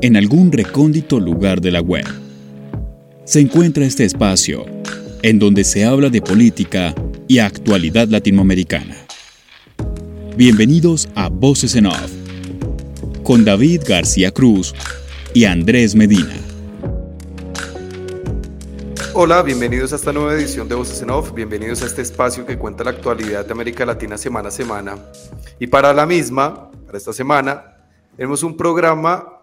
en algún recóndito lugar de la web, se encuentra este espacio en donde se habla de política y actualidad latinoamericana. Bienvenidos a Voces en Off, con David García Cruz y Andrés Medina. Hola, bienvenidos a esta nueva edición de Voces en Off, bienvenidos a este espacio que cuenta la actualidad de América Latina semana a semana. Y para la misma, para esta semana, tenemos un programa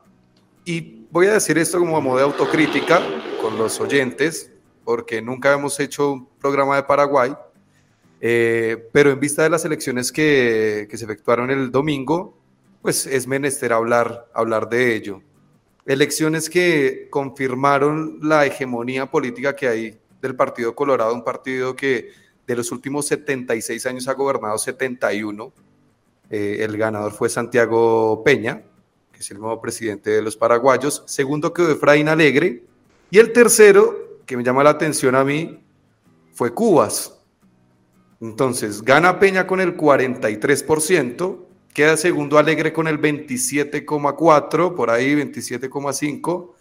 y voy a decir esto como modo de autocrítica con los oyentes, porque nunca hemos hecho un programa de Paraguay, eh, pero en vista de las elecciones que, que, se efectuaron el domingo, pues es menester hablar, hablar de ello. Elecciones que confirmaron la hegemonía política que hay del Partido Colorado, un partido que de los últimos 76 años ha gobernado 71. Eh, el ganador fue Santiago Peña, es el nuevo presidente de los paraguayos. Segundo quedó Efraín Alegre. Y el tercero, que me llama la atención a mí, fue Cubas. Entonces, gana Peña con el 43%, Queda segundo Alegre con el 27,4, por ahí 27,5.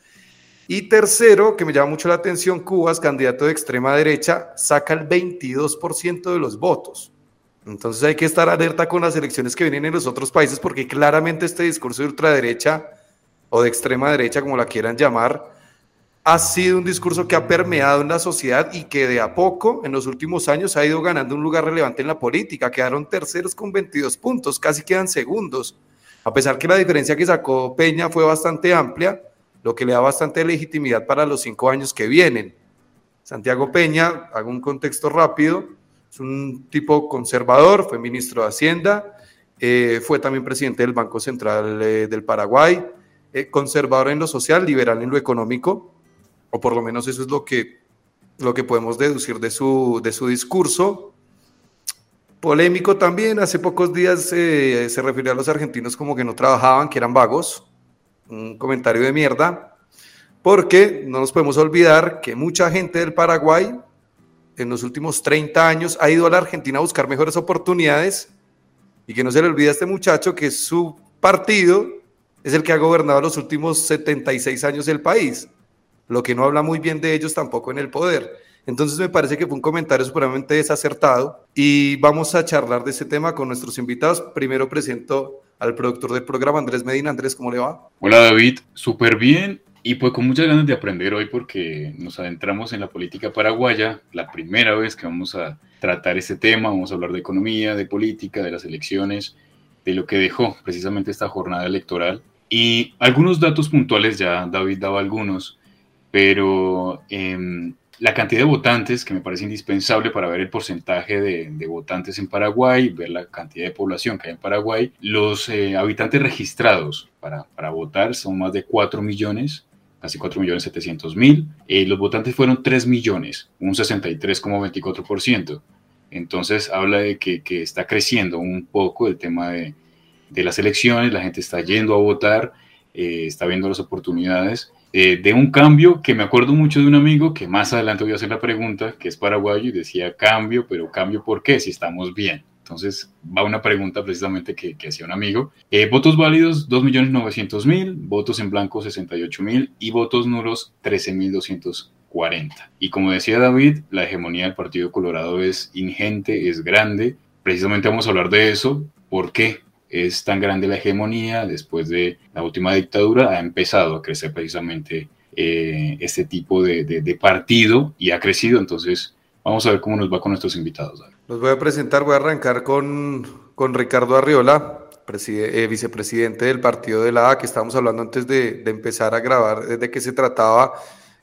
Y tercero, que me llama mucho la atención, Cubas, candidato de extrema derecha, saca el 22% de los votos. Entonces hay que estar alerta con las elecciones que vienen en los otros países porque claramente este discurso de ultraderecha o de extrema derecha, como la quieran llamar, ha sido un discurso que ha permeado en la sociedad y que de a poco, en los últimos años, ha ido ganando un lugar relevante en la política. Quedaron terceros con 22 puntos, casi quedan segundos. A pesar que la diferencia que sacó Peña fue bastante amplia, lo que le da bastante legitimidad para los cinco años que vienen. Santiago Peña, hago un contexto rápido, es un tipo conservador, fue ministro de Hacienda, eh, fue también presidente del Banco Central eh, del Paraguay, eh, conservador en lo social, liberal en lo económico, o por lo menos eso es lo que, lo que podemos deducir de su, de su discurso. Polémico también, hace pocos días se refirió a los argentinos como que no trabajaban, que eran vagos, un comentario de mierda, porque no nos podemos olvidar que mucha gente del Paraguay en los últimos 30 años ha ido a la Argentina a buscar mejores oportunidades y que no se le olvide a este muchacho que su partido es el que ha gobernado los últimos 76 años del país lo que no habla muy bien de ellos tampoco en el poder. Entonces me parece que fue un comentario supremamente desacertado y vamos a charlar de ese tema con nuestros invitados. Primero presento al productor del programa, Andrés Medina. Andrés, ¿cómo le va? Hola David, súper bien y pues con muchas ganas de aprender hoy porque nos adentramos en la política paraguaya, la primera vez que vamos a tratar este tema, vamos a hablar de economía, de política, de las elecciones, de lo que dejó precisamente esta jornada electoral. Y algunos datos puntuales, ya David daba algunos pero em, la cantidad de votantes, que me parece indispensable para ver el porcentaje de, votantes en Paraguay, ver la cantidad de población que hay en Paraguay, los eh, habitantes registrados para, para, votar son más de 4 millones, casi 4 millones 700 mil, eh, los votantes fueron 3 millones, un 63,24%. Entonces habla de que, que, está creciendo un poco el tema de, de, las elecciones, la gente está yendo a votar, eh, está viendo las oportunidades eh, de un cambio que me acuerdo mucho de un amigo que más adelante voy a hacer la pregunta, que es paraguayo y decía cambio, pero cambio ¿por qué? Si estamos bien. Entonces va una pregunta precisamente que, que hacía un amigo. Eh, votos válidos 2.900.000, votos en blanco 68.000 y votos nulos 13.240. Y como decía David, la hegemonía del Partido Colorado es ingente, es grande. Precisamente vamos a hablar de eso. ¿Por qué? es tan grande la hegemonía después de la última dictadura, ha empezado a crecer precisamente eh, este tipo de, partido y ha crecido. Entonces, vamos a ver cómo nos va con nuestros invitados. Los voy a presentar, voy a arrancar con, con Ricardo Arriola, eh, vicepresidente del partido de la A, que estábamos hablando antes de, de empezar a grabar, de qué se trataba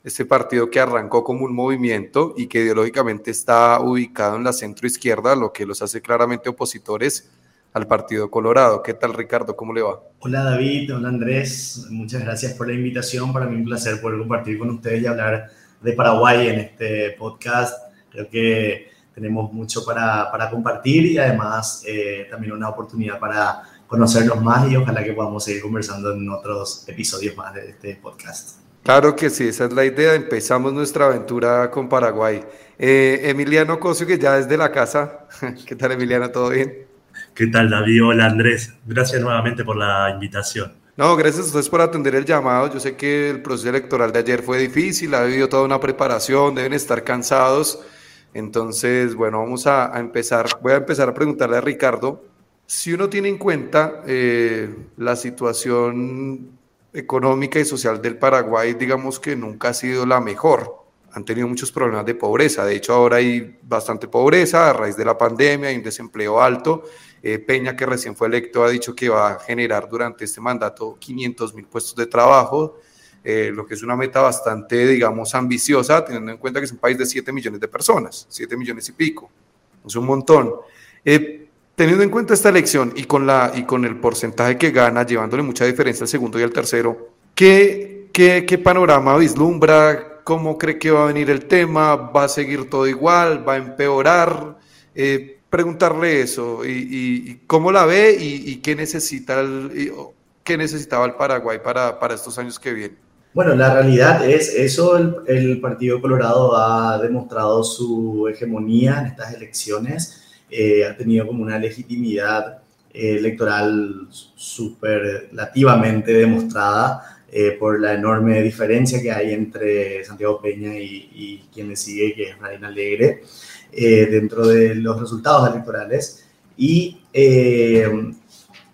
este partido que arrancó como un movimiento y que ideológicamente está ubicado en la centro izquierda, lo que los hace claramente opositores al Partido Colorado. ¿Qué tal, Ricardo? ¿Cómo le va? Hola, David. Hola, Andrés. Muchas gracias por la invitación. Para mí un placer poder compartir con ustedes y hablar de Paraguay en este podcast. Creo que tenemos mucho para, para compartir y además eh, también una oportunidad para conocernos más y ojalá que podamos seguir conversando en otros episodios más de este podcast. Claro que sí, esa es la idea. Empezamos nuestra aventura con Paraguay. Eh, Emiliano Cosio, que ya es de la casa. ¿Qué tal, Emiliano? ¿Todo bien? ¿Qué tal, David? Hola, Andrés. Gracias nuevamente por la invitación. No, gracias a ustedes por atender el llamado. Yo sé que el proceso electoral de ayer fue difícil, ha habido toda una preparación, deben estar cansados. Entonces, bueno, vamos a, empezar. Voy a empezar a preguntarle a Ricardo. Si uno tiene en cuenta eh, la situación económica y social del Paraguay, digamos que nunca ha sido la mejor. Han tenido muchos problemas de pobreza. De hecho, ahora hay bastante pobreza a raíz de la pandemia, hay un desempleo alto. Eh, Peña, que recién fue electo, ha dicho que va a generar durante este mandato 500 mil puestos de trabajo, eh, lo que es una meta bastante, digamos, ambiciosa, teniendo en cuenta que es un país de 7 millones de personas, 7 millones y pico. Es un montón. Eh, teniendo en cuenta esta elección y con, la, y con el porcentaje que gana, llevándole mucha diferencia al segundo y al tercero, ¿qué, qué, qué panorama vislumbra? ¿Cómo cree que va a venir el tema? ¿Va a seguir todo igual? ¿Va a empeorar? Eh, preguntarle eso y, cómo la ve y, qué necesita qué necesitaba el Paraguay para, para, estos años que vienen. Bueno, la realidad es eso, el, Partido Colorado ha demostrado su hegemonía en estas elecciones, eh, ha tenido como una legitimidad eh, electoral superlativamente demostrada eh, por la enorme diferencia que hay entre Santiago Peña y, quien le sigue, que es Reina Alegre. Dentro de los resultados electorales. Y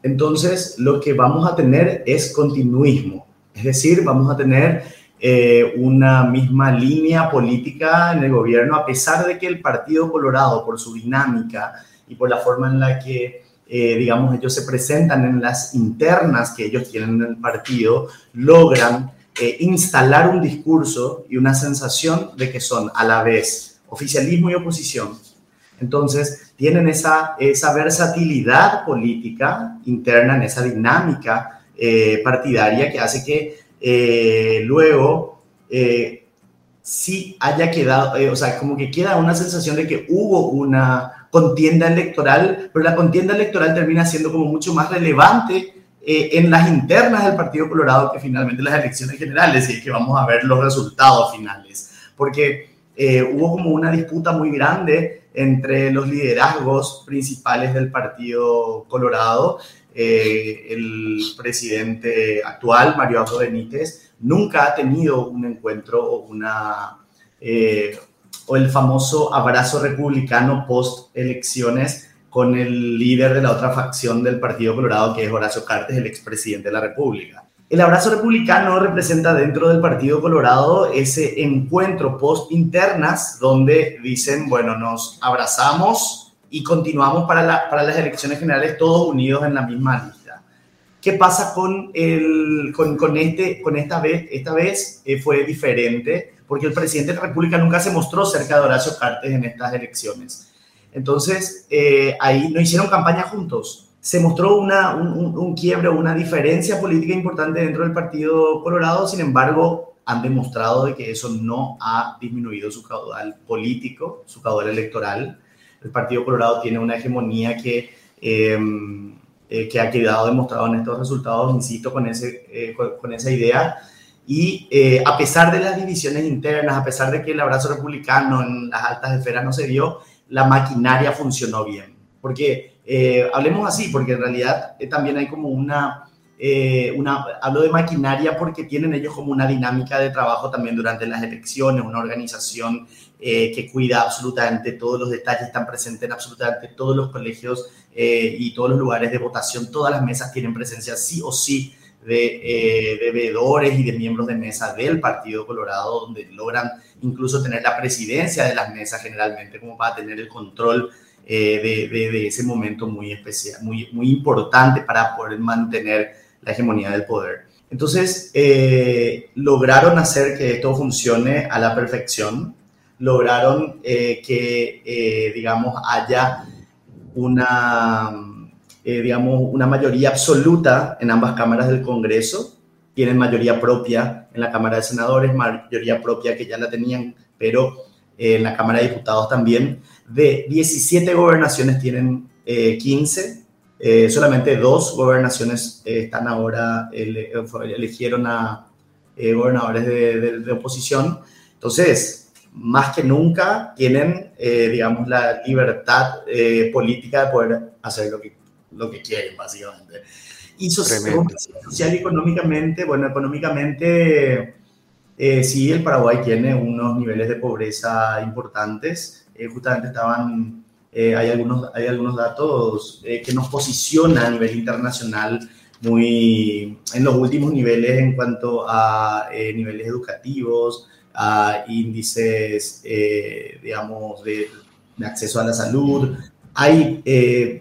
entonces lo que vamos a tener es continuismo, es decir, vamos a tener eh, una misma línea política en el gobierno, a pesar de que el Partido Colorado, por su dinámica y por la forma en la que, digamos, ellos se presentan en las internas que ellos tienen en el partido, logran instalar un discurso y una sensación de que son a la vez oficialismo y oposición. Entonces, tienen esa, esa versatilidad política interna, en esa dinámica eh, partidaria que hace que eh, luego eh, sí haya quedado, o sea, como que queda una sensación de que hubo una contienda electoral, pero la contienda electoral termina siendo como mucho más relevante en las internas del Partido Colorado que finalmente las elecciones generales, y es que vamos a ver los resultados finales. Porque eh, hubo como una disputa muy grande entre los liderazgos principales del Partido Colorado. Eh, el presidente actual, Mario Abdo Benítez, nunca ha tenido un encuentro o. Eh, el famoso abrazo republicano post elecciones con el líder de la otra facción del Partido Colorado, que es Horacio Cartes, el expresidente de la República. El abrazo republicano representa dentro del Partido Colorado ese encuentro post internas donde dicen, bueno, nos abrazamos y continuamos para, las elecciones generales todos unidos en la misma lista. ¿Qué pasa con, el, con, este, con esta vez? Esta vez eh, fue diferente porque el presidente de la República nunca se mostró cerca de Horacio Cartes en estas elecciones. Entonces, eh, ahí no hicieron campaña juntos se mostró una, un, un, quiebre, una diferencia política importante dentro del Partido Colorado, sin embargo, han demostrado de que eso no ha disminuido su caudal político, su caudal electoral. El Partido Colorado tiene una hegemonía que, em, eh, que ha quedado demostrado en estos resultados, insisto, con, ese, eh, con, esa idea. Y eh, a pesar de las divisiones internas, a pesar de que el abrazo republicano en las altas esferas no se dio, la maquinaria funcionó bien. Porque eh, hablemos así, porque en realidad eh, también hay como una, eh, hablo de maquinaria porque tienen ellos como una dinámica de trabajo también durante las elecciones, una organización que cuida absolutamente todos los detalles, están presentes en absolutamente todos los colegios y todos los lugares de votación, todas las mesas tienen presencia sí o sí de, de y de miembros de mesa del Partido Colorado, donde logran incluso tener la presidencia de las mesas generalmente, como para tener el control eh, de, ese momento muy especial, muy, muy importante para poder mantener la hegemonía del poder. Entonces, eh, lograron hacer que esto funcione a la perfección, lograron eh, que, digamos, haya una, digamos, una mayoría absoluta en ambas cámaras del Congreso, tienen mayoría propia en la Cámara de Senadores, mayoría propia que ya la tenían, pero en la Cámara de Diputados también. De 17 gobernaciones tienen 15, eh, eh, solamente dos gobernaciones eh, están ahora, eligieron a gobernadores de, oposición. Entonces, más que nunca tienen, digamos, la libertad política de poder hacer lo que, lo que quieren, básicamente. Y social, social y económicamente, bueno, económicamente eh, sí, el Paraguay tiene unos niveles de pobreza importantes. Eh, justamente estaban, eh, hay, algunos, hay algunos datos que nos posicionan a nivel internacional muy en los últimos niveles en cuanto a niveles educativos, a índices, digamos, de, de, acceso a la salud. Hay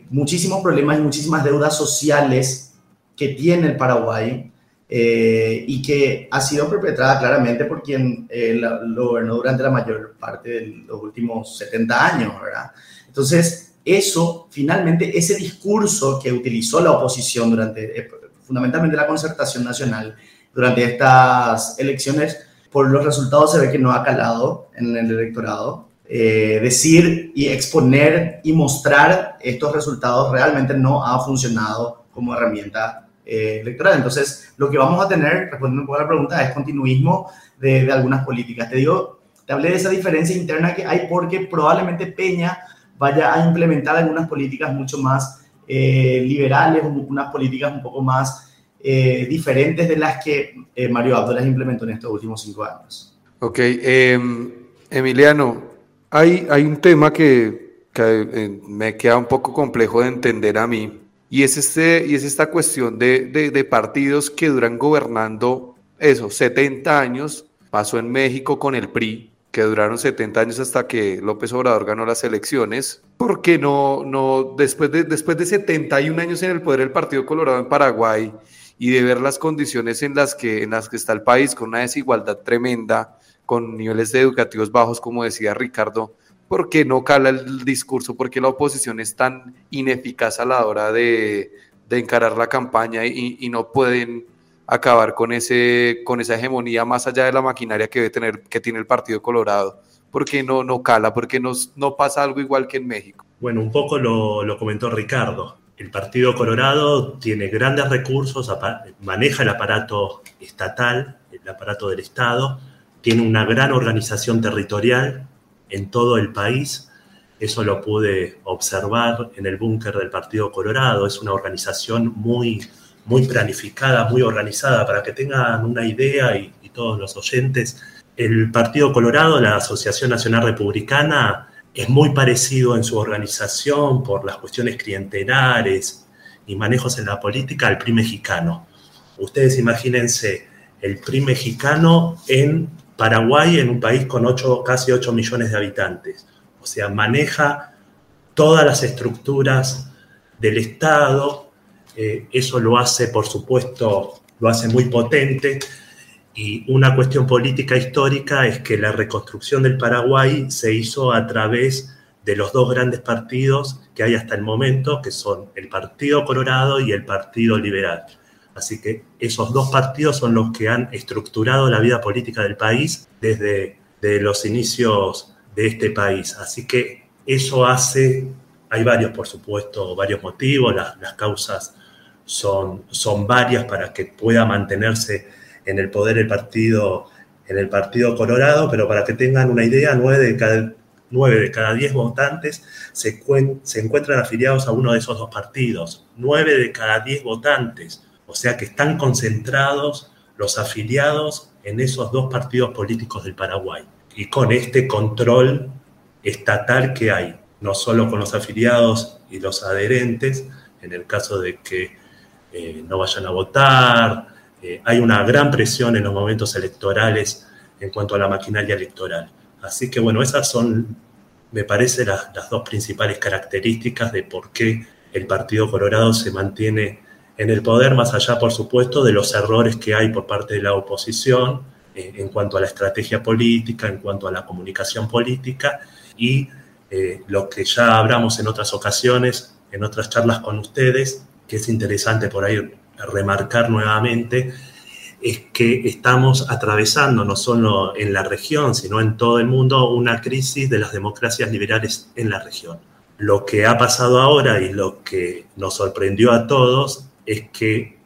muchísimos problemas y muchísimas deudas sociales que tiene el Paraguay eh, y que ha sido perpetrada claramente por quien eh, lo gobernó durante la mayor parte de los últimos 70 años, ¿verdad? Entonces, eso, finalmente, ese discurso que utilizó la oposición durante, eh, fundamentalmente la concertación nacional, durante estas elecciones, por los resultados se ve que no ha calado en el electorado. decir y exponer y mostrar estos resultados realmente no ha funcionado como herramienta eh, electoral. Entonces, lo que vamos a tener, respondiendo un poco a la pregunta, es continuismo de, algunas políticas. Te digo, te hablé de esa diferencia interna que hay porque probablemente Peña vaya a implementar algunas políticas mucho más eh, liberales, unas políticas un poco más eh, diferentes de las que Mario Abdo las implementó en estos últimos cinco años. Ok, em, Emiliano, hay, hay un tema que, que me queda un poco complejo de entender a mí y es, este, y es esta cuestión de, de, partidos que duran gobernando eso, 70 años. Pasó en México con el PRI, que duraron 70 años hasta que López Obrador ganó las elecciones. porque no, no después, de, después de 71 años en el poder del Partido Colorado en Paraguay y de ver las condiciones en las que, en las que está el país, con una desigualdad tremenda, con niveles educativos bajos, como decía Ricardo, ¿por qué no cala el discurso? ¿Por qué la oposición es tan ineficaz a la hora de, encarar la campaña y, no pueden acabar con, ese, con esa hegemonía más allá de la maquinaria que, debe tener, que tiene el Partido Colorado? ¿Por qué no, no cala? ¿Por qué no, no pasa algo igual que en México? Bueno, un poco lo, lo comentó Ricardo. El Partido Colorado tiene grandes recursos, maneja el aparato estatal, el aparato del Estado, tiene una gran organización territorial, en todo el país. Eso lo pude observar en el búnker del Partido Colorado. Es una organización muy, muy planificada, muy organizada. Para que tengan una idea y, todos los oyentes, el Partido Colorado, la Asociación Nacional Republicana, es muy parecido en su organización por las cuestiones clientelares y manejos en la política al PRI mexicano. Ustedes imagínense el PRI mexicano en Paraguay en un país con casi 8 millones de habitantes. O sea, maneja todas las estructuras del Estado. Eh, eso lo hace, por supuesto, lo hace muy potente. Y una cuestión política histórica es que la reconstrucción del Paraguay se hizo a través de los dos grandes partidos que hay hasta el momento, que son el Partido Colorado y el Partido Liberal. Así que esos dos partidos son los que han estructurado la vida política del país desde los inicios de este país. Así que eso hace, hay varios, por supuesto, varios motivos, las, causas son, son varias para que pueda mantenerse en el poder el partido, en el partido Colorado, pero para que tengan una idea, nueve de cada, nueve de cada diez votantes se, se encuentran afiliados a uno de esos dos partidos. Nueve de cada diez votantes o sea que están concentrados los afiliados en esos dos partidos políticos del Paraguay. Y con este control estatal que hay, no solo con los afiliados y los adherentes, en el caso de que eh, no vayan a votar, eh, hay una gran presión en los momentos electorales en cuanto a la maquinaria electoral. Así que bueno, esas son, me parece, las, dos principales características de por qué el Partido Colorado se mantiene en el poder, más allá, por supuesto, de los errores que hay por parte de la oposición eh, en cuanto a la estrategia política, en cuanto a la comunicación política y lo que ya hablamos en otras ocasiones, en otras charlas con ustedes, que es interesante por ahí remarcar nuevamente, es que estamos atravesando no solo en la región, sino en todo el mundo una crisis de las democracias liberales en la región. Lo que ha pasado ahora y lo que nos sorprendió a todos es que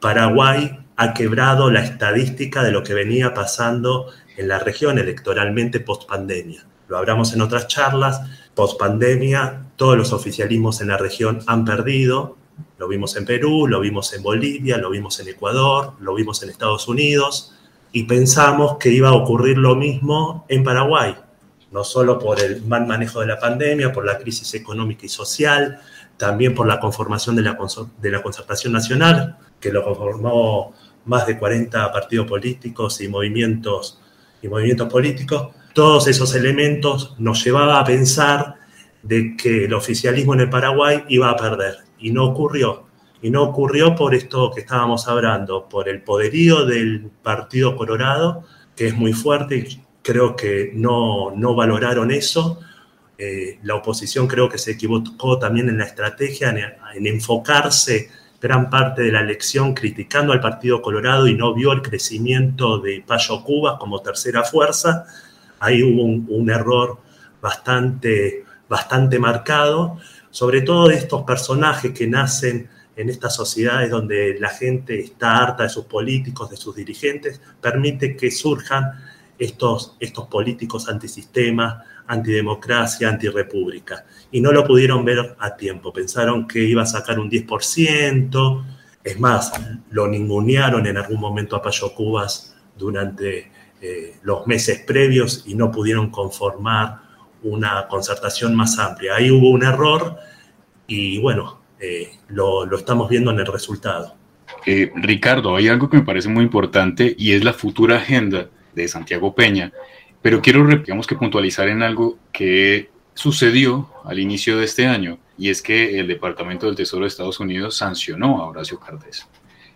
Paraguay ha quebrado la estadística de lo que venía pasando en la región electoralmente post pandemia. Lo hablamos en otras charlas, post pandemia todos los oficialismos en la región han perdido Lo vimos en Perú, lo vimos en Bolivia, lo vimos en Ecuador, lo vimos en Estados Unidos y pensamos que iba a ocurrir lo mismo en Paraguay, no solo por el mal manejo de la pandemia, por la crisis económica y social, también por la conformación de la, concertación nacional, que lo conformó más de 40 partidos políticos y movimientos, y movimientos políticos. Todos esos elementos nos llevaban a pensar de que el oficialismo en el Paraguay iba a perder. Y no ocurrió. Y no ocurrió por esto que estábamos hablando, por el poderío del Partido Colorado, que es muy fuerte y creo que no, no valoraron eso. Eh, la oposición creo que se equivocó también en la estrategia, en, en, enfocarse gran parte de la elección criticando al Partido Colorado y no vio el crecimiento de Payo Cuba como tercera fuerza. Ahí hubo un, un error bastante bastante marcado, sobre todo de estos personajes que nacen en estas sociedades donde la gente está harta de sus políticos, de sus dirigentes, permite que surjan estos, estos políticos antisistema, antidemocracia, antirrepública. Y no lo pudieron ver a tiempo. Pensaron que iba a sacar un 10%. Es más, lo ningunearon en algún momento a Payo Cubas durante eh, los meses previos y no pudieron conformar una concertación más amplia. Ahí hubo un error y bueno, eh, lo, lo, estamos viendo en el resultado. Eh, Ricardo, hay algo que me parece muy importante y es la futura agenda de Santiago Peña, pero quiero, digamos que puntualizar en algo que sucedió al inicio de este año y es que el Departamento del Tesoro de Estados Unidos sancionó a Horacio Cardés.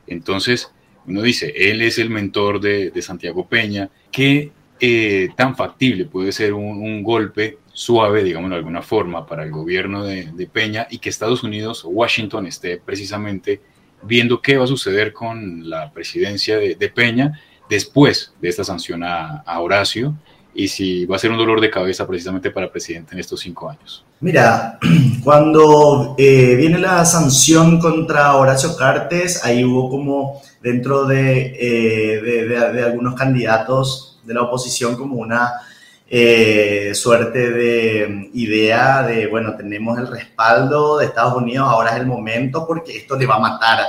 Entonces, uno dice, él es el mentor de, de Santiago Peña, que eh, tan factible puede ser un, golpe suave, digamos de alguna forma, para el gobierno de, Peña y que Estados Unidos o Washington esté precisamente viendo qué va a suceder con la presidencia de, Peña después de esta sanción a, Horacio y si va a ser un dolor de cabeza precisamente para el presidente en estos cinco años. Mira, cuando eh, viene la sanción contra Horacio Cartes, ahí hubo como dentro de, eh, de algunos candidatos de la oposición como una eh, suerte de idea de, bueno, tenemos el respaldo de Estados Unidos, ahora es el momento porque esto le va a matar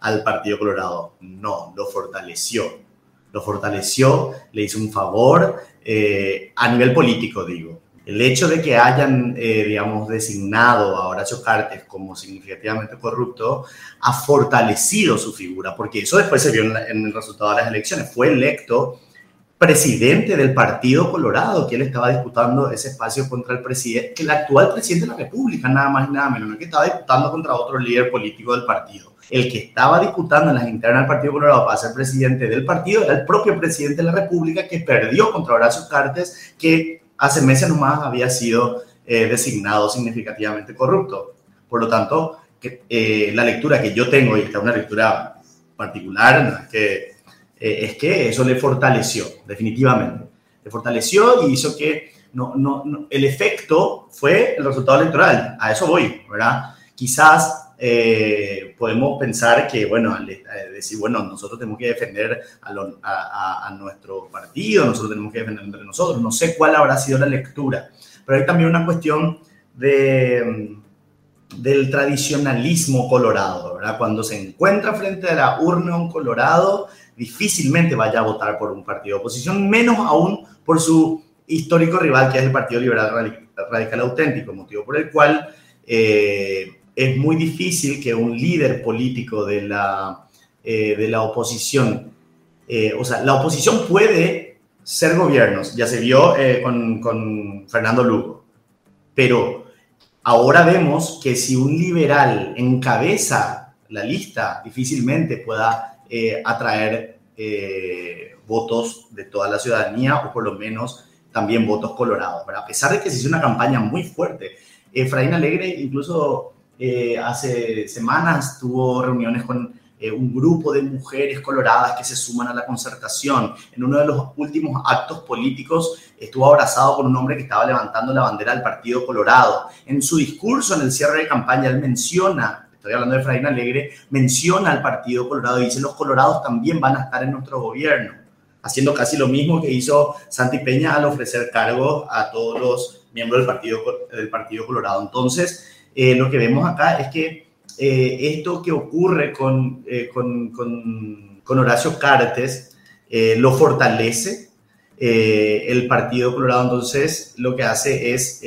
al Partido Colorado. No, lo fortaleció. Lo fortaleció, le hizo un favor eh, a nivel político, digo. El hecho de que hayan, eh, digamos, designado a Horacio Cartes como significativamente corrupto ha fortalecido su figura, porque eso después se vio en el resultado de las elecciones. Fue electo presidente del Partido Colorado, que él estaba disputando ese espacio contra el presidente, el actual presidente de la República, nada más y nada menos, no que estaba disputando contra otro líder político del partido. El que estaba disputando en las internas del Partido Colorado para ser presidente del partido era el propio presidente de la República que perdió contra Horacio Cartes, que hace meses nomás había sido eh, designado significativamente corrupto. Por lo tanto, eh, la lectura que yo tengo, y esta es una lectura particular, que eh, es que eso le fortaleció, definitivamente. Le fortaleció y hizo que no, no, el efecto fue el resultado electoral. A eso voy, ¿verdad? Quizás eh, podemos pensar que, bueno, decir, bueno, nosotros tenemos que defender a, a, nuestro partido, nosotros tenemos que defender entre nosotros. No sé cuál habrá sido la lectura, pero hay también una cuestión de, del tradicionalismo colorado, ¿verdad? Cuando se encuentra frente a la urna un colorado, difícilmente vaya a votar por un partido de oposición, menos aún por su histórico rival, que es el Partido Liberal Radical Auténtico, motivo por el cual eh, es muy difícil que un líder político de la, eh, de la oposición, eh, o sea, la oposición puede ser gobiernos, ya se vio con, con Fernando Lugo, pero ahora vemos que si un liberal encabeza la lista, difícilmente pueda eh, atraer eh, votos de toda la ciudadanía o por lo menos también votos colorados. A pesar de que se hizo una campaña muy fuerte, Efraín Alegre incluso eh, hace semanas tuvo reuniones con un grupo de mujeres coloradas que se suman a la concertación. En uno de los últimos actos políticos estuvo abrazado con un hombre que estaba levantando la bandera del Partido Colorado. En su discurso en el cierre de campaña, él menciona estoy hablando de Efraín Alegre, menciona al Partido Colorado y dice los colorados también van a estar en nuestro gobierno, haciendo casi lo mismo que hizo Santi Peña al ofrecer cargos a todos los miembros del Partido, del partido Colorado. Entonces, eh, lo que vemos acá es que esto que ocurre con, con, con, Horacio Cartes lo fortalece. el Partido Colorado entonces lo que hace es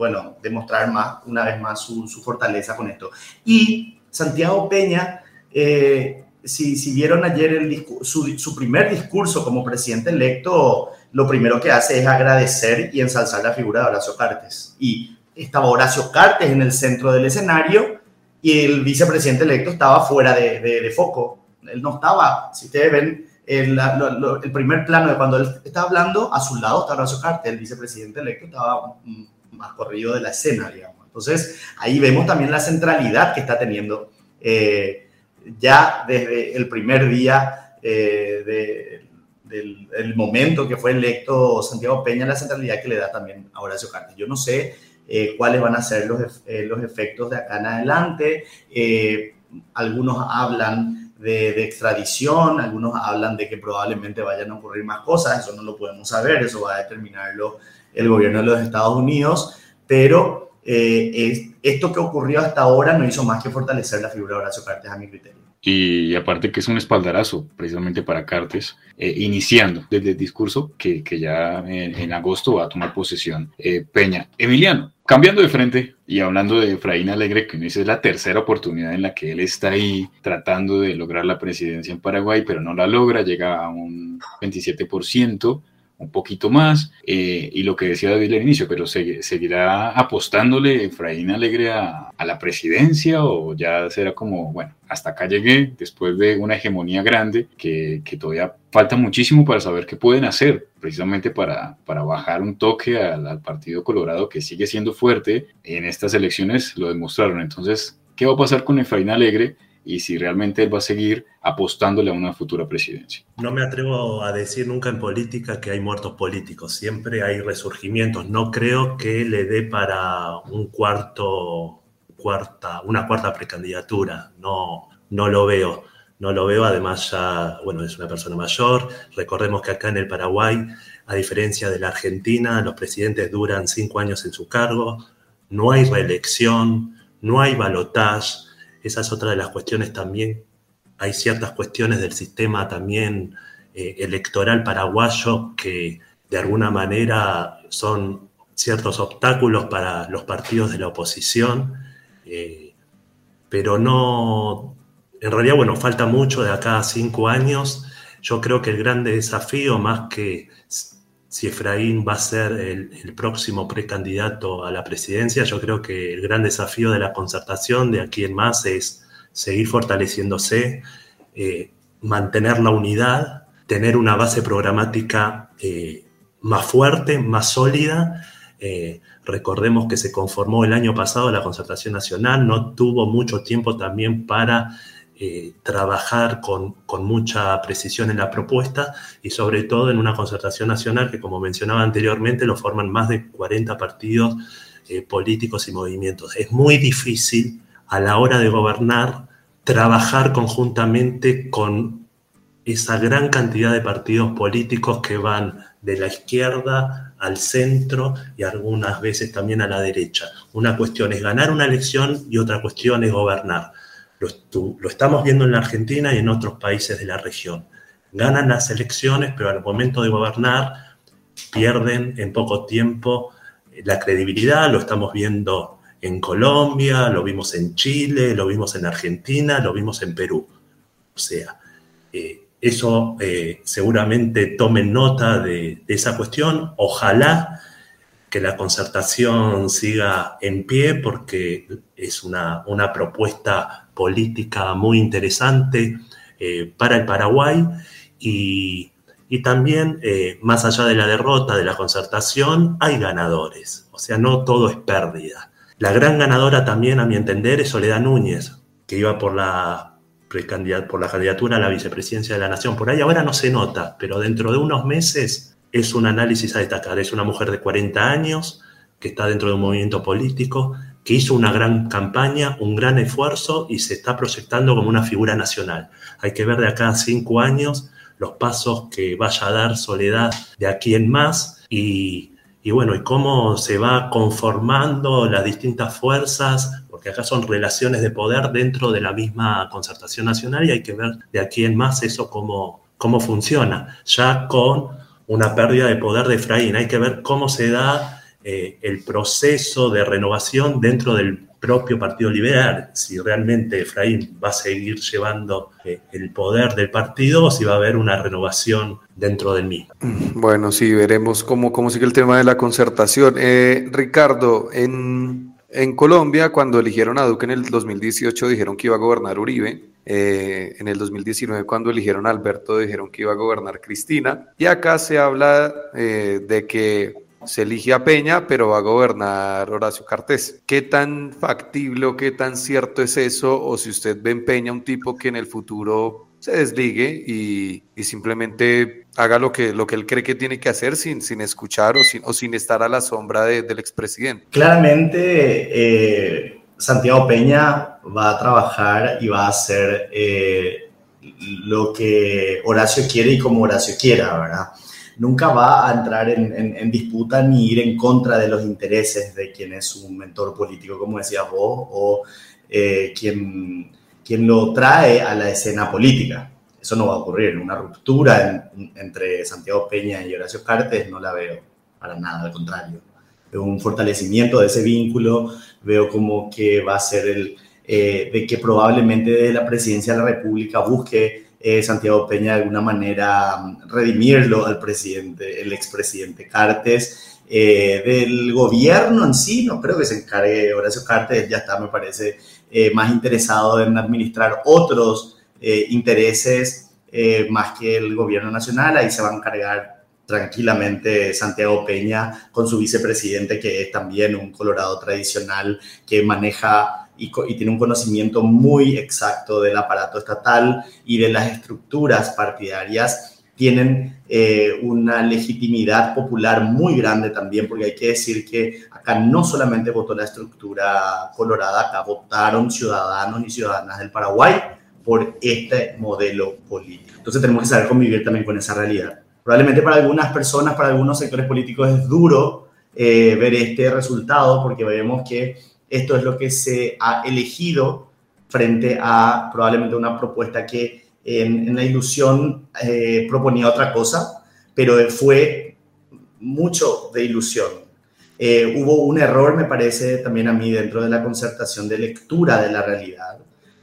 bueno, demostrar más, una vez más su, fortaleza con esto. Y Santiago Peña, eh, si, si, vieron ayer el su, su, primer discurso como presidente electo, lo primero que hace es agradecer y ensalzar la figura de Horacio Cartes. Y estaba Horacio Cartes en el centro del escenario y el vicepresidente electo estaba fuera de, de, foco. Él no estaba, si ustedes ven el, el, primer plano de cuando él estaba hablando, a su lado estaba Horacio Cartes, el vicepresidente electo estaba más corrido de la escena, digamos. Entonces, ahí vemos también la centralidad que está teniendo eh, ya desde el primer día eh, del, momento que fue electo Santiago Peña, la centralidad que le da también a Horacio Cartes. Yo no sé eh, cuáles van a ser los, los, efectos de acá en adelante. algunos hablan de, de, extradición, algunos hablan de que probablemente vayan a ocurrir más cosas, eso no lo podemos saber, eso va a determinarlo el gobierno de los Estados Unidos, pero eh, esto que ocurrió hasta ahora no hizo más que fortalecer la figura de Horacio Cartes a mi criterio. Y aparte que es un espaldarazo precisamente para Cartes, eh, iniciando desde el discurso que, que ya en, agosto va a tomar posesión eh, Peña. Emiliano, cambiando de frente y hablando de Efraín Alegre, que es la tercera oportunidad en la que él está ahí tratando de lograr la presidencia en Paraguay, pero no la logra, llega a un 27% un poquito más, eh, y lo que decía David al inicio, pero ¿seguirá apostándole Efraín Alegre a, la presidencia o ya será como, bueno, hasta acá llegué después de una hegemonía grande que, todavía falta muchísimo para saber qué pueden hacer precisamente para, para bajar un toque al, al Partido Colorado que sigue siendo fuerte en estas elecciones, lo demostraron. Entonces, ¿qué va a pasar con Efraín Alegre? Y si realmente él va a seguir apostándole a una futura presidencia. No me atrevo a decir nunca en política que hay muertos políticos, siempre hay resurgimientos. No creo que le dé para un cuarto, cuarta, una cuarta precandidatura, no, no lo veo. No lo veo, además ya, bueno, es una persona mayor. Recordemos que acá en el Paraguay, a diferencia de la Argentina, los presidentes duran cinco años en su cargo, no hay reelección, no hay balotaje esa es otra de las cuestiones también. Hay ciertas cuestiones del sistema también eh, electoral paraguayo que de alguna manera son ciertos obstáculos para los partidos de la oposición, eh, pero no, en realidad, bueno, falta mucho de acá a cinco años. Yo creo que el gran desafío, más que si Efraín va a ser el, próximo precandidato a la presidencia, yo creo que el gran desafío de la concertación de aquí en más es seguir fortaleciéndose, eh, mantener la unidad, tener una base programática eh, más fuerte, más sólida. Eh, recordemos que se conformó el año pasado la concertación nacional, no tuvo mucho tiempo también para eh, trabajar con, mucha precisión en la propuesta y sobre todo en una concertación nacional que, como mencionaba anteriormente, lo forman más de 40 partidos eh, políticos y movimientos. Es muy difícil a la hora de gobernar trabajar conjuntamente con esa gran cantidad de partidos políticos que van de la izquierda al centro y algunas veces también a la derecha. Una cuestión es ganar una elección y otra cuestión es gobernar. Lo, estamos viendo en la Argentina y en otros países de la región. Ganan las elecciones, pero al momento de gobernar pierden en poco tiempo eh, la credibilidad. Lo estamos viendo en Colombia, lo vimos en Chile, lo vimos en Argentina, lo vimos en Perú. O sea, eh, eso eh, seguramente tomen nota de, de, esa cuestión. Ojalá que la concertación siga en pie porque es una, una propuesta política muy interesante eh, para el Paraguay y, también, eh, más allá de la derrota, de la concertación, hay ganadores, o sea, no todo es pérdida. La gran ganadora también, a mi entender, es Soledad Núñez, que iba por la, por la candidatura a la vicepresidencia de la Nación. Por ahí ahora no se nota, pero dentro de unos meses es un análisis a destacar. Es una mujer de 40 años que está dentro de un movimiento político, que hizo una gran campaña, un gran esfuerzo y se está proyectando como una figura nacional. Hay que ver de acá a cinco años los pasos que vaya a dar Soledad de aquí en más y, bueno, y cómo se va conformando las distintas fuerzas, porque acá son relaciones de poder dentro de la misma concertación nacional y hay que ver de aquí en más eso cómo, cómo funciona, ya con una pérdida de poder de Efraín, hay que ver cómo se da eh, el proceso de renovación dentro del propio Partido Liberal, si realmente Efraín va a seguir llevando eh, el poder del partido o si va a haber una renovación dentro del mismo. Bueno, sí, veremos cómo, cómo sigue el tema de la concertación. Eh, Ricardo, en, en Colombia, cuando eligieron a Duque en el 2018, dijeron que iba a gobernar Uribe. En el 2019, cuando eligieron a Alberto, dijeron que iba a gobernar Cristina. Y acá se habla de que se elige a Peña, pero va a gobernar Horacio Cartés. ¿Qué tan factible o qué tan cierto es eso? O si usted ve en Peña un tipo que en el futuro se desligue y, simplemente haga lo que, lo que él cree que tiene que hacer sin, sin escuchar o sin, o sin estar a la sombra del expresidente. Claramente, eh, Santiago Peña va a trabajar y va a hacer eh, lo que Horacio quiere y como Horacio quiera, ¿verdad? Nunca va a entrar en, disputa ni ir en contra de los intereses de quien es un mentor político, como decías vos, o eh, quien, quien lo trae a la escena política. Eso no va a ocurrir. Una ruptura entre Santiago Peña y Horacio Cartes no la veo para nada, al contrario. Veo un fortalecimiento de ese vínculo, veo como que va a ser el, eh, de que probablemente la presidencia de la República busque eh, Santiago Peña de alguna manera mm, redimirlo al presidente, el expresidente Cartes. Eh, del gobierno en sí, no creo que se encargue Horacio Cartes, ya está, me parece, eh, más interesado en administrar otros intereses más que el gobierno nacional, ahí se va a encargar tranquilamente Santiago Peña con su vicepresidente, que es también un colorado tradicional que maneja y, tiene un conocimiento muy exacto del aparato estatal y de las estructuras partidarias, tienen eh, una legitimidad popular muy grande también, porque hay que decir que acá no solamente votó la estructura colorada, acá votaron ciudadanos y ciudadanas del Paraguay por este modelo político. Entonces tenemos que saber convivir también con esa realidad. Probablemente para algunas personas, para algunos sectores políticos es duro eh, ver este resultado porque vemos que esto es lo que se ha elegido frente a probablemente una propuesta que en, la ilusión eh, proponía otra cosa, pero fue mucho de ilusión. Eh, hubo un error, me parece también a mí, dentro de la concertación de lectura de la realidad.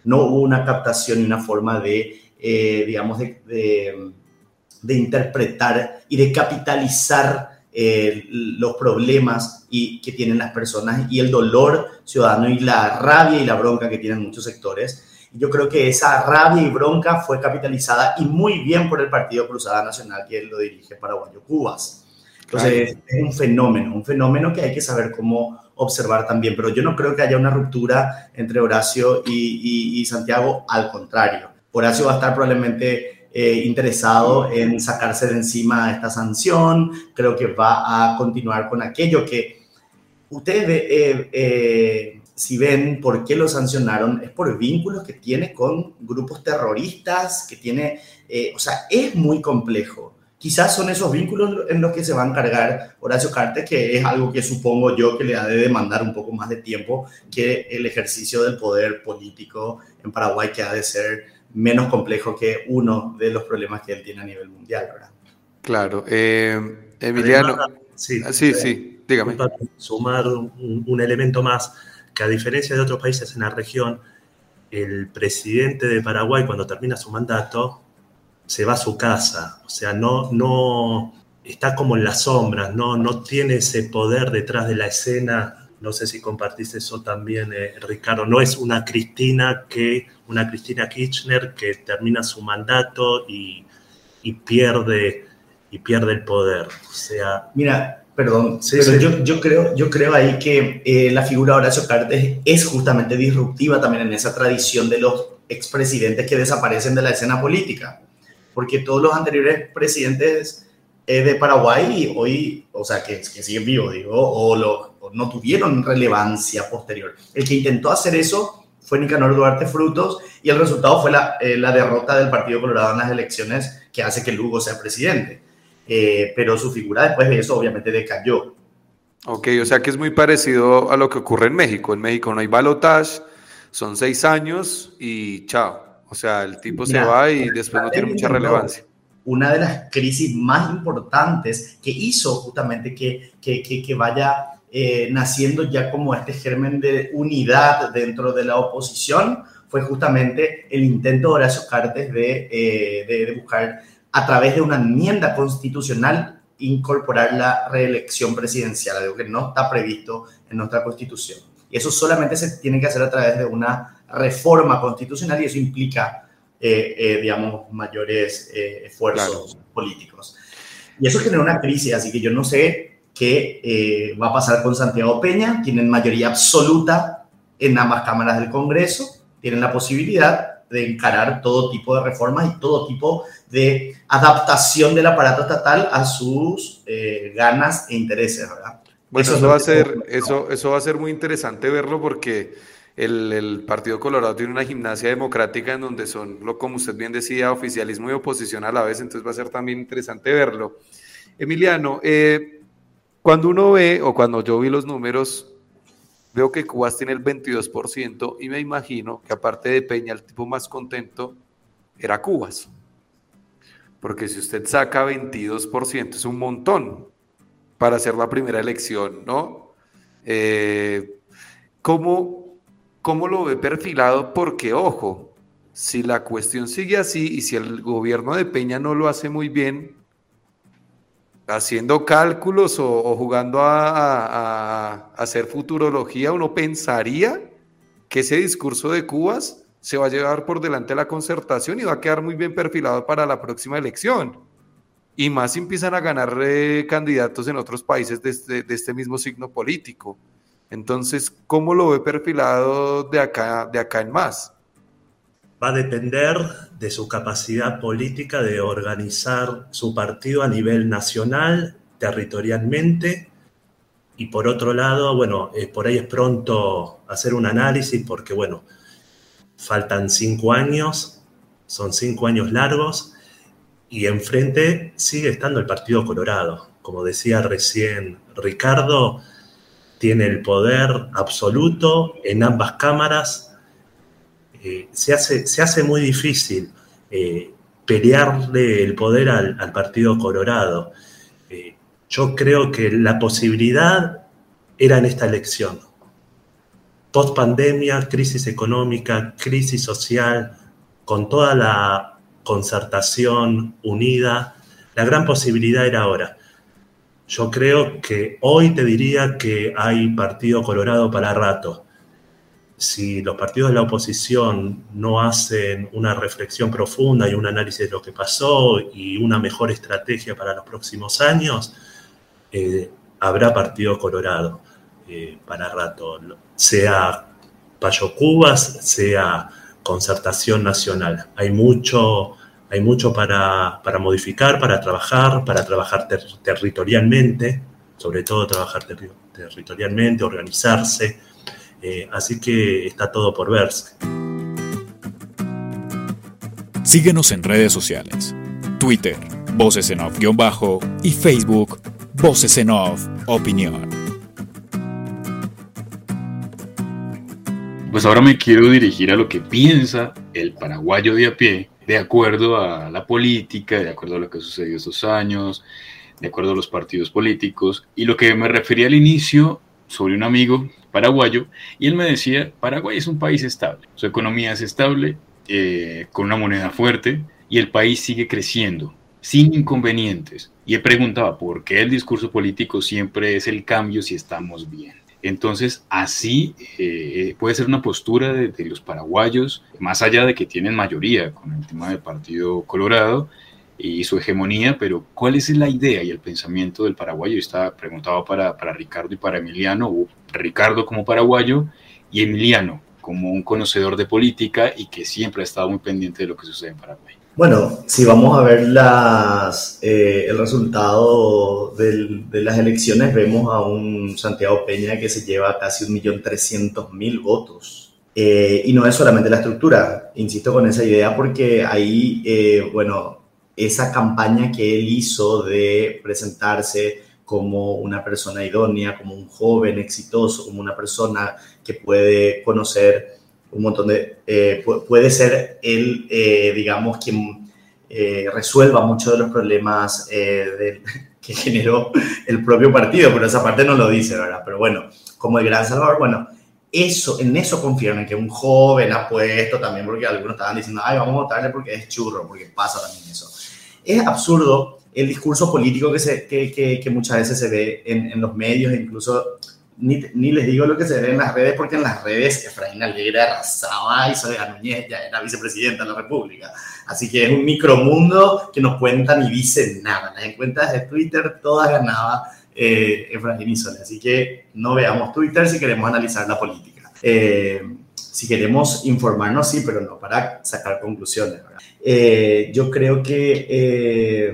No hubo una captación y una forma de, eh, digamos, de, de interpretar y de capitalizar eh, los problemas y, que tienen las personas y el dolor ciudadano y la rabia y la bronca que tienen muchos sectores. Yo creo que esa rabia y bronca fue capitalizada y muy bien por el Partido Cruzada Nacional, que lo dirige Paraguayo Cubas. Entonces, es un fenómeno, un fenómeno que hay que saber cómo observar también, pero yo no creo que haya una ruptura entre Horacio y, y Santiago, al contrario. Horacio va a estar probablemente eh, interesado en sacarse de encima esta sanción, creo que va a continuar con aquello que ustedes eh, eh, si ven por qué lo sancionaron, es por vínculos que tiene con grupos terroristas, que tiene, o sea, es muy complejo. Quizás son esos vínculos en los que se va a encargar Horacio Cartes, que es algo que supongo yo que le ha de demandar un poco más de tiempo que el ejercicio del poder político en Paraguay, que ha de ser menos complejo que uno de los problemas que él tiene a nivel mundial, ¿verdad? Claro. Eh, Emiliano. sí, ah, sí, sí, dígame. Sumar un, elemento más, que a diferencia de otros países en la región, el presidente de Paraguay cuando termina su mandato se va a su casa, o sea, no, no está como en las sombras, no, no tiene ese poder detrás de la escena no sé si compartiste eso también, eh, Ricardo, no es una Cristina que, una Cristina Kirchner que termina su mandato y, pierde, y pierde el poder. O sea. Mira, perdón, pero Yo, creo, yo creo ahí que eh, la figura de Horacio Cartes es justamente disruptiva también en esa tradición de los expresidentes que desaparecen de la escena política. Porque todos los anteriores presidentes eh, de Paraguay hoy, o sea, que, que siguen vivos, digo, o los no tuvieron relevancia posterior. El que intentó hacer eso fue Nicanor Duarte Frutos y el resultado fue la, eh, derrota del Partido Colorado en las elecciones que hace que Lugo sea presidente. Eh, pero su figura después de eso obviamente decayó. Ok, o sea que es muy parecido a lo que ocurre en México. En México no hay balotage, son seis años y chao. O sea, el tipo se va y después no tiene mucha relevancia. Una de las crisis más importantes que hizo justamente que, que, que, vaya eh, naciendo ya como este germen de unidad dentro de la oposición fue justamente el intento de Horacio Cartes de, eh, de, de buscar a través de una enmienda constitucional incorporar la reelección presidencial, algo que no está previsto en nuestra constitución. Y eso solamente se tiene que hacer a través de una reforma constitucional y eso implica, eh, eh, digamos, mayores eh, esfuerzos políticos. Y eso genera una crisis, así que yo no sé qué va a pasar con Santiago Peña. Tienen mayoría absoluta en ambas cámaras del Congreso, tienen la posibilidad de encarar todo tipo de reformas y todo tipo de adaptación del aparato estatal a sus eh, ganas e intereses, ¿verdad? Bueno, eso, va a ser, eso, eso va a ser muy interesante verlo porque el, el, Partido Colorado tiene una gimnasia democrática en donde son, lo, como usted bien decía, oficialismo y oposición a la vez, entonces va a ser también interesante verlo. Emiliano, eh, cuando uno ve, o cuando yo vi los números, Veo que Cubas tiene el 22% y me imagino que aparte de Peña, el tipo más contento era Cubas. Porque si usted saca 22% es un montón para hacer la primera elección, ¿no? Eh, ¿cómo, ¿Cómo lo ve perfilado? Porque, ojo, si la cuestión sigue así y si el gobierno de Peña no lo hace muy bien, haciendo cálculos o, jugando a, hacer futurología, uno pensaría que ese discurso de Cubas se va a llevar por delante la concertación y va a quedar muy bien perfilado para la próxima elección. Y más si empiezan a ganar eh, candidatos en otros países de este, de este, mismo signo político. Entonces, ¿cómo lo ve perfilado de acá, de acá en más? Va a depender de su capacidad política de organizar su partido a nivel nacional, territorialmente. Y por otro lado, bueno, eh, por ahí es pronto hacer un análisis porque, bueno, faltan cinco años, son cinco años largos y enfrente sigue estando el Partido Colorado. Como decía recién Ricardo, tiene el poder absoluto en ambas cámaras eh, se, hace, se hace muy difícil eh, pelearle el poder al, Partido Colorado. Eh, yo creo que la posibilidad era en esta elección. Post pandemia, crisis económica, crisis social, con toda la concertación unida, la gran posibilidad era ahora. Yo creo que hoy te diría que hay Partido Colorado para rato si los partidos de la oposición no hacen una reflexión profunda y un análisis de lo que pasó y una mejor estrategia para los próximos años, eh, habrá partido colorado eh, para rato, sea Payo Cubas, sea concertación nacional. Hay mucho, hay mucho para, modificar, para trabajar, para trabajar territorialmente, sobre todo trabajar territorialmente, organizarse eh, así que está todo por verse. Síguenos en redes sociales. Twitter, Voces en Off-Bajo y Facebook, Voces en Off Opinión. Pues ahora me quiero dirigir a lo que piensa el paraguayo de a pie, de acuerdo a la política, de acuerdo a lo que sucedió estos años, de acuerdo a los partidos políticos. Y lo que me refería al inicio sobre un amigo paraguayo y él me decía, Paraguay es un país estable, su economía es estable, eh, con una moneda fuerte y el país sigue creciendo sin inconvenientes. Y él preguntaba, ¿por qué el discurso político siempre es el cambio si estamos bien? Entonces, así eh, puede ser una postura de, de, los paraguayos, más allá de que tienen mayoría con el tema del Partido Colorado, y su hegemonía, pero ¿cuál es la idea y el pensamiento del paraguayo? Está preguntado para, para Ricardo y para Emiliano, o Ricardo como paraguayo y Emiliano como un conocedor de política y que siempre ha estado muy pendiente de lo que sucede en Paraguay. Bueno, si vamos a ver las, eh, el resultado del, de las elecciones, vemos a un Santiago Peña que se lleva casi 1.300.000 votos. Eh, y no es solamente la estructura, insisto con esa idea porque ahí, eh, bueno, esa campaña que él hizo de presentarse como una persona idónea, como un joven exitoso, como una persona que puede conocer un montón de... Eh, puede ser él, eh, digamos, quien eh, resuelva muchos de los problemas que generó el propio partido, pero esa parte no lo dice, ¿verdad? Pero bueno, como el gran Salvador, bueno, eso, en eso confían, en que un joven ha puesto también, porque algunos estaban diciendo, ay, vamos a votarle porque es churro, porque pasa también eso. Es absurdo el discurso político que, se, que, que, muchas veces se ve en, en los medios, incluso ni, ni, les digo lo que se ve en las redes, porque en las redes Efraín Alegre arrasaba y Soledad Núñez ya era vicepresidenta de la República. Así que es un micromundo que no cuenta ni dice nada. Las encuestas de Twitter todas ganaba eh, Efraín y Soledad. Así que no veamos Twitter si queremos analizar la política. Eh, si queremos informarnos, sí, pero no para sacar conclusiones. Eh, yo creo que eh,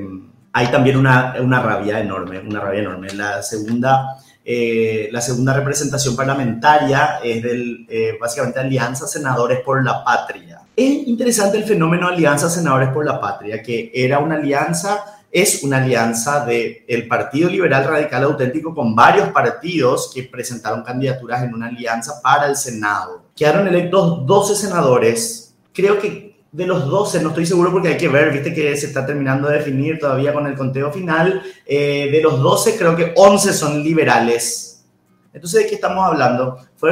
hay también una, una rabia enorme, una rabia enorme. La segunda, eh, la segunda representación parlamentaria es del, eh, básicamente, Alianza Senadores por la Patria. Es interesante el fenómeno Alianza Senadores por la Patria, que era una alianza, es una alianza del el Partido Liberal Radical Auténtico con varios partidos que presentaron candidaturas en una alianza para el Senado. Quedaron electos 12 senadores. Creo que de los 12, no estoy seguro porque hay que ver, viste que se está terminando de definir todavía con el conteo final, eh, de los 12 creo que 11 son liberales. Entonces, ¿de qué estamos hablando? Fue,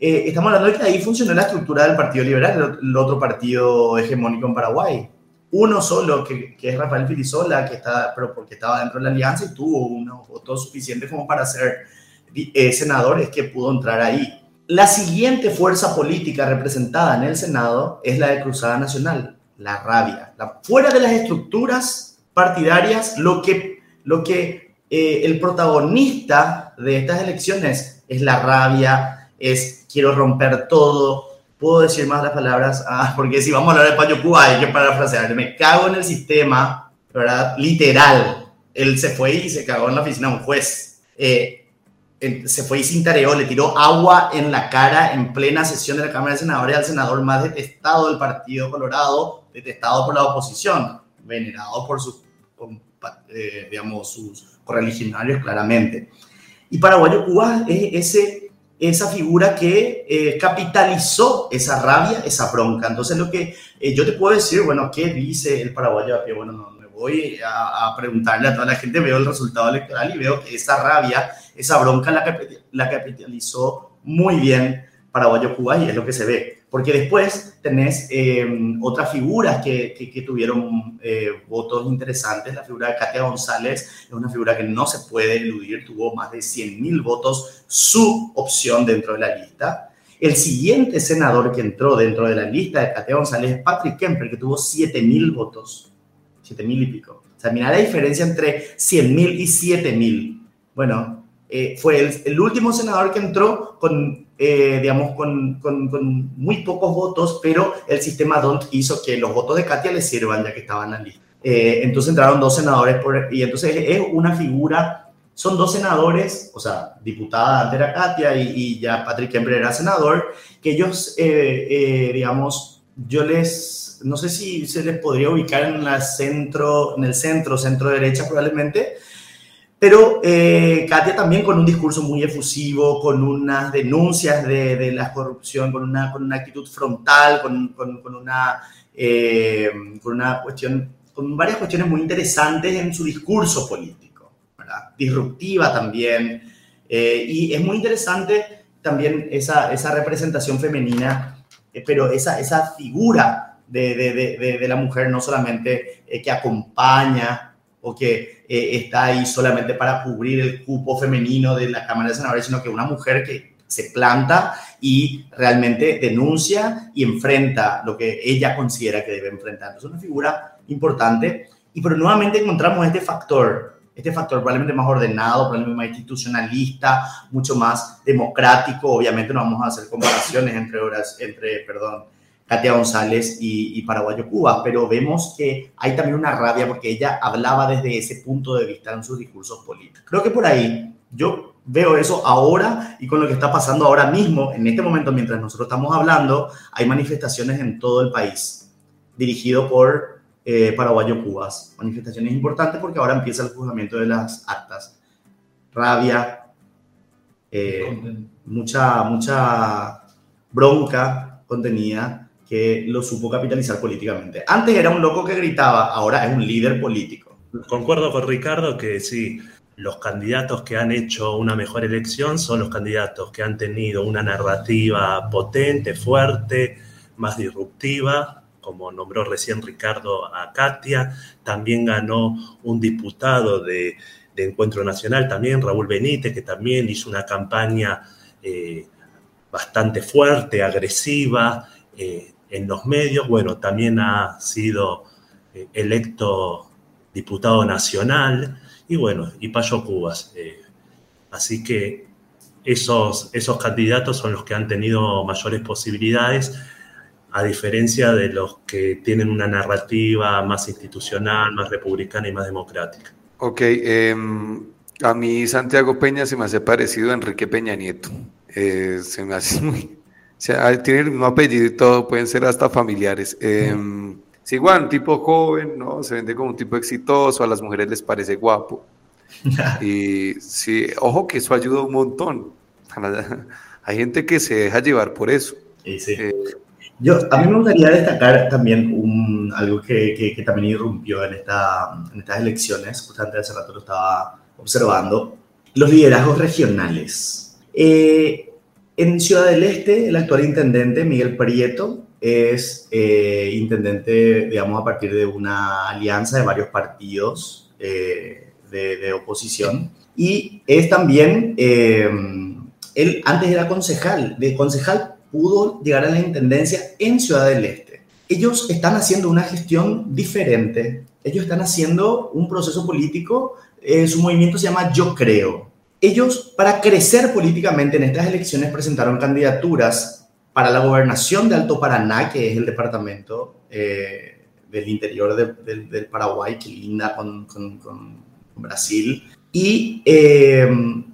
eh, estamos hablando de que ahí funcionó la estructura del Partido Liberal, el, otro partido hegemónico en Paraguay. Uno solo, que, es Rafael Filisola, que está, pero porque estaba dentro de la alianza y tuvo unos votos suficientes como para ser eh, senadores que pudo entrar ahí. La siguiente fuerza política representada en el Senado es la de Cruzada Nacional, la rabia. fuera de las estructuras partidarias, lo que, lo que eh, el protagonista de estas elecciones es la rabia, es quiero romper todo. Puedo decir más las palabras, ah, porque si vamos a hablar de Payo Cuba hay que parafrasear. Me cago en el sistema, ¿verdad? Literal. Él se fue y se cagó en la oficina de un juez. Eh, se fue y se tareó, le tiró agua en la cara en plena sesión de la Cámara de Senadores al senador más detestado del Partido Colorado, detestado por la oposición, venerado por sus, eh, digamos, sus correligionarios claramente. Y Paraguayo Cuba es ese, esa figura que eh, capitalizó esa rabia, esa bronca. Entonces lo que eh, yo te puedo decir, bueno, ¿qué dice el paraguayo? Bueno, no, me voy a, a preguntarle a toda la gente, veo el resultado electoral y veo que esa rabia esa bronca la, la capitalizó muy bien Paraguayo Cuba y es lo que se ve. Porque después tenés em, otras figuras que, que, tuvieron eh, votos interesantes. La figura de Katia González es una figura que no se puede eludir, tuvo más de 100 mil votos, su opción dentro de la lista. El siguiente senador que entró dentro de la lista de Katia González es Patrick Kemper, que tuvo 7 mil votos, 7 mil y pico. O sea, mira la diferencia entre 100 mil y 7 mil. Bueno, eh, fue el, último senador que entró con, eh, digamos, con, con, con, muy pocos votos, pero el sistema DONT hizo que los votos de Katia le sirvan ya que estaban en la lista. Eh, entonces entraron dos senadores por, y entonces es una figura, son dos senadores, o sea, diputada antes era Katia y, y ya Patrick Kemper era senador, que ellos, digamos, yo les, no sé si se les podría ubicar en, la centro, en el centro, centro derecha probablemente, pero eh, Katia también con un discurso muy efusivo, con unas denuncias de, de la corrupción, con una, con una actitud frontal, con, con, una, eh, con una cuestión, con varias cuestiones muy interesantes en su discurso político, ¿verdad? disruptiva también. Eh, y es muy interesante también esa, esa representación femenina, eh, pero esa, esa figura de, de, de, de, la mujer no solamente que acompaña o que eh, está ahí solamente para cubrir el cupo femenino de la Cámara de Senadores, sino que una mujer que se planta y realmente denuncia y enfrenta lo que ella considera que debe enfrentar. Es una figura importante, y pero nuevamente encontramos este factor, este factor probablemente más ordenado, probablemente más institucionalista, mucho más democrático. Obviamente no vamos a hacer comparaciones entre horas, entre, perdón, Katia González y, Paraguayo Cuba, pero vemos que hay también una rabia porque ella hablaba desde ese punto de vista en sus discursos políticos. Creo que por ahí yo veo eso ahora y con lo que está pasando ahora mismo, en este momento mientras nosotros estamos hablando, hay manifestaciones en todo el país dirigido por eh, Paraguayo Cubas. Manifestaciones importantes porque ahora empieza el juzgamiento de las actas rabia, eh, mucha, mucha bronca contenida que lo supo capitalizar políticamente. Antes era un loco que gritaba, ahora es un líder político. Concuerdo con Ricardo que sí, los candidatos que han hecho una mejor elección son los candidatos que han tenido una narrativa potente, fuerte, más disruptiva, como nombró recién Ricardo a Katia, también ganó un diputado de, Encuentro Nacional, también Raúl Benítez, que también hizo una campaña eh, bastante fuerte, agresiva eh, en los medios. Bueno, también ha sido eh, electo diputado nacional y bueno, y Payo Cubas. así que esos, esos candidatos son los que han tenido mayores posibilidades a diferencia de los que tienen una narrativa más institucional, más republicana y más democrática. Ok, em, a mí Santiago Peña se me hace parecido a Enrique Peña Nieto. Eh, se me hace muy... Sea, tiene el mismo apellido y todo, pueden ser hasta familiares. Eh, sí, igual, un tipo joven, ¿no? Se vende como un tipo exitoso, a las mujeres les parece guapo. y sí, ojo que eso ayuda un montón. Hay gente que se deja llevar por eso. Sí, sí. Eh, yo, a mí me gustaría destacar también un, algo que, que, también irrumpió en, esta, en estas elecciones, justamente hace rato lo estaba observando, los liderazgos regionales. Eh, en Ciudad del Este, el actual intendente, Miguel Prieto, es eh, intendente, digamos, a partir de una alianza de varios partidos eh, de, de, oposición. Y es también, él antes era concejal, de concejal pudo llegar a la intendencia en Ciudad del Este. Ellos están haciendo una gestión diferente. Ellos están haciendo un proceso político. Eh, su movimiento se llama Yo Creo. Ellos, para crecer políticamente en estas elecciones, presentaron candidaturas para la gobernación de Alto Paraná, que es el departamento eh, del interior del Paraguay, que linda con, Brasil. Y eh,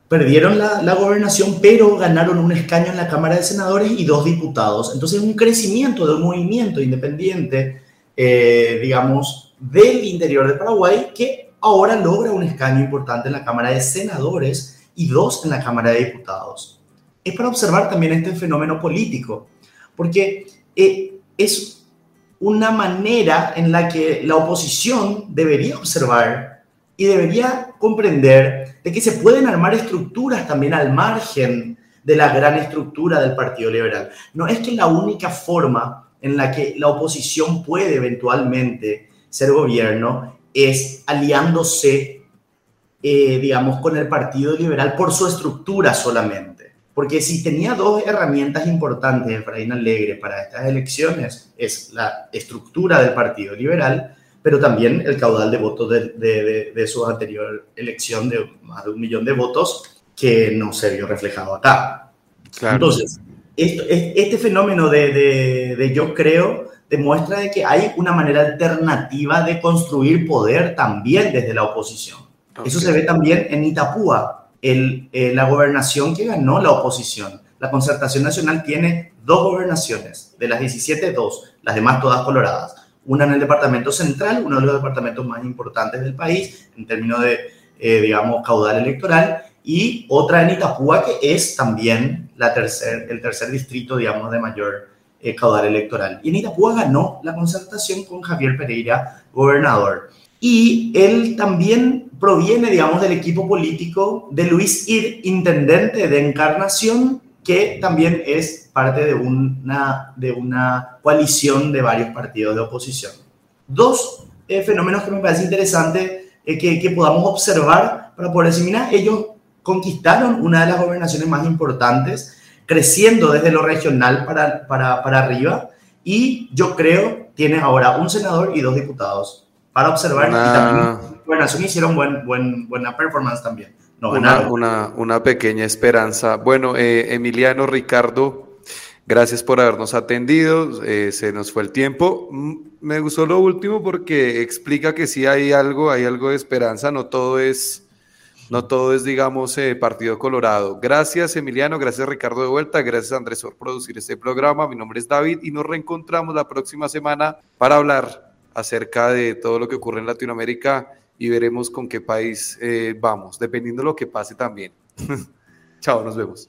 perdieron la, gobernación, pero ganaron un escaño en la Cámara de Senadores y dos diputados. Entonces, un crecimiento de un movimiento independiente, eh, digamos, del interior de Paraguay, que ahora logra un escaño importante en la Cámara de Senadores y dos en la Cámara de Diputados. Es para observar también este fenómeno político, porque eh, es una manera en la que la oposición debería observar y debería comprender de que se pueden armar estructuras también al margen de la gran estructura del Partido Liberal. No es que la única forma en la que la oposición puede eventualmente ser gobierno es aliándose, eh, digamos, con el Partido Liberal por su estructura solamente. Porque si tenía dos herramientas importantes Efraín Alegre para estas elecciones, es la estructura del Partido Liberal pero también el caudal de votos de, su anterior elección de más de un millón de votos que no se vio reflejado acá. Entonces, este fenómeno de, yo creo demuestra de que hay una manera alternativa de construir poder también desde la oposición. Eso se ve también en Itapúa, eh, la gobernación que ganó la oposición. La concertación nacional tiene dos gobernaciones, de las 17, dos, las demás todas coloradas una en el departamento central, uno de los departamentos más importantes del país en términos de, eh, digamos, caudal electoral, y otra en Itapúa, que es también la tercer, el tercer distrito, digamos, de mayor eh, caudal electoral. Y en Itapúa ganó la concertación con Javier Pereira, gobernador. Y él también proviene, digamos, del equipo político de Luis Ir, intendente de Encarnación, que también es parte de una, de una coalición de varios partidos de oposición. Dos eh, fenómenos que me parece interesante eh, que, que, podamos observar para poder decir, mira, ellos conquistaron una de las gobernaciones más importantes, creciendo desde lo regional para, para, para arriba, y yo creo tiene ahora un senador y dos diputados para observar. Y también hicieron buen, buen, buena performance también una, una, pequeña esperanza. Bueno, eh, Emiliano, Ricardo, gracias por habernos atendido. Eh, se nos fue el tiempo. Me gustó lo último porque explica que sí hay algo, hay algo de esperanza. No todo es, no todo es, digamos, eh, Partido Colorado. Gracias, Emiliano. Gracias, Ricardo, de vuelta. Gracias, Andrés, por producir este programa. Mi nombre es David y nos reencontramos la próxima semana para hablar acerca de todo lo que ocurre en Latinoamérica y veremos con qué país eh, vamos, dependiendo de lo que pase también. Chao, nos vemos.